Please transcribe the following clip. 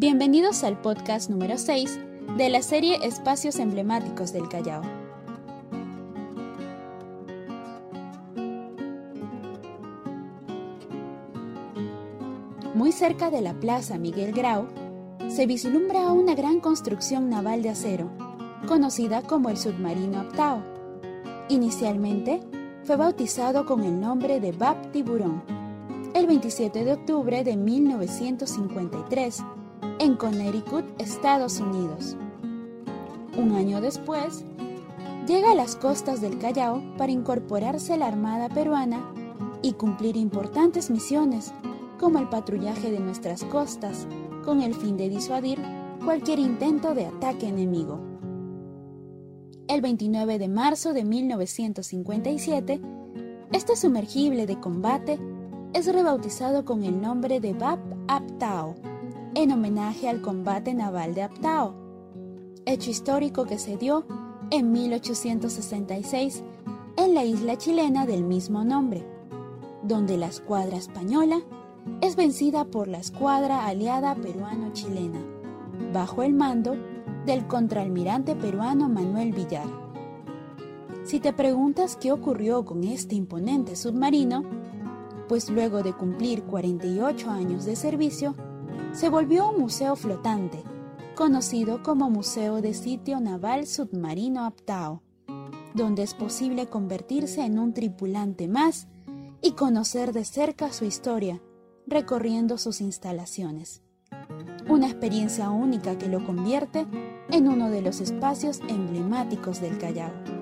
Bienvenidos al podcast número 6 de la serie Espacios Emblemáticos del Callao. Muy cerca de la Plaza Miguel Grau, se vislumbra una gran construcción naval de acero, conocida como el submarino Aptao. Inicialmente, fue bautizado con el nombre de Bab Tiburón el 27 de octubre de 1953 en Connecticut, Estados Unidos. Un año después, llega a las costas del Callao para incorporarse a la Armada peruana y cumplir importantes misiones como el patrullaje de nuestras costas con el fin de disuadir cualquier intento de ataque enemigo. El 29 de marzo de 1957, este sumergible de combate es rebautizado con el nombre de Bab Aptao en homenaje al combate naval de Aptao, hecho histórico que se dio en 1866 en la isla chilena del mismo nombre, donde la escuadra española es vencida por la escuadra aliada peruano-chilena, bajo el mando del contraalmirante peruano Manuel Villar. Si te preguntas qué ocurrió con este imponente submarino, pues luego de cumplir 48 años de servicio, se volvió un museo flotante, conocido como Museo de Sitio Naval Submarino Aptao, donde es posible convertirse en un tripulante más y conocer de cerca su historia, recorriendo sus instalaciones. Una experiencia única que lo convierte en uno de los espacios emblemáticos del Callao.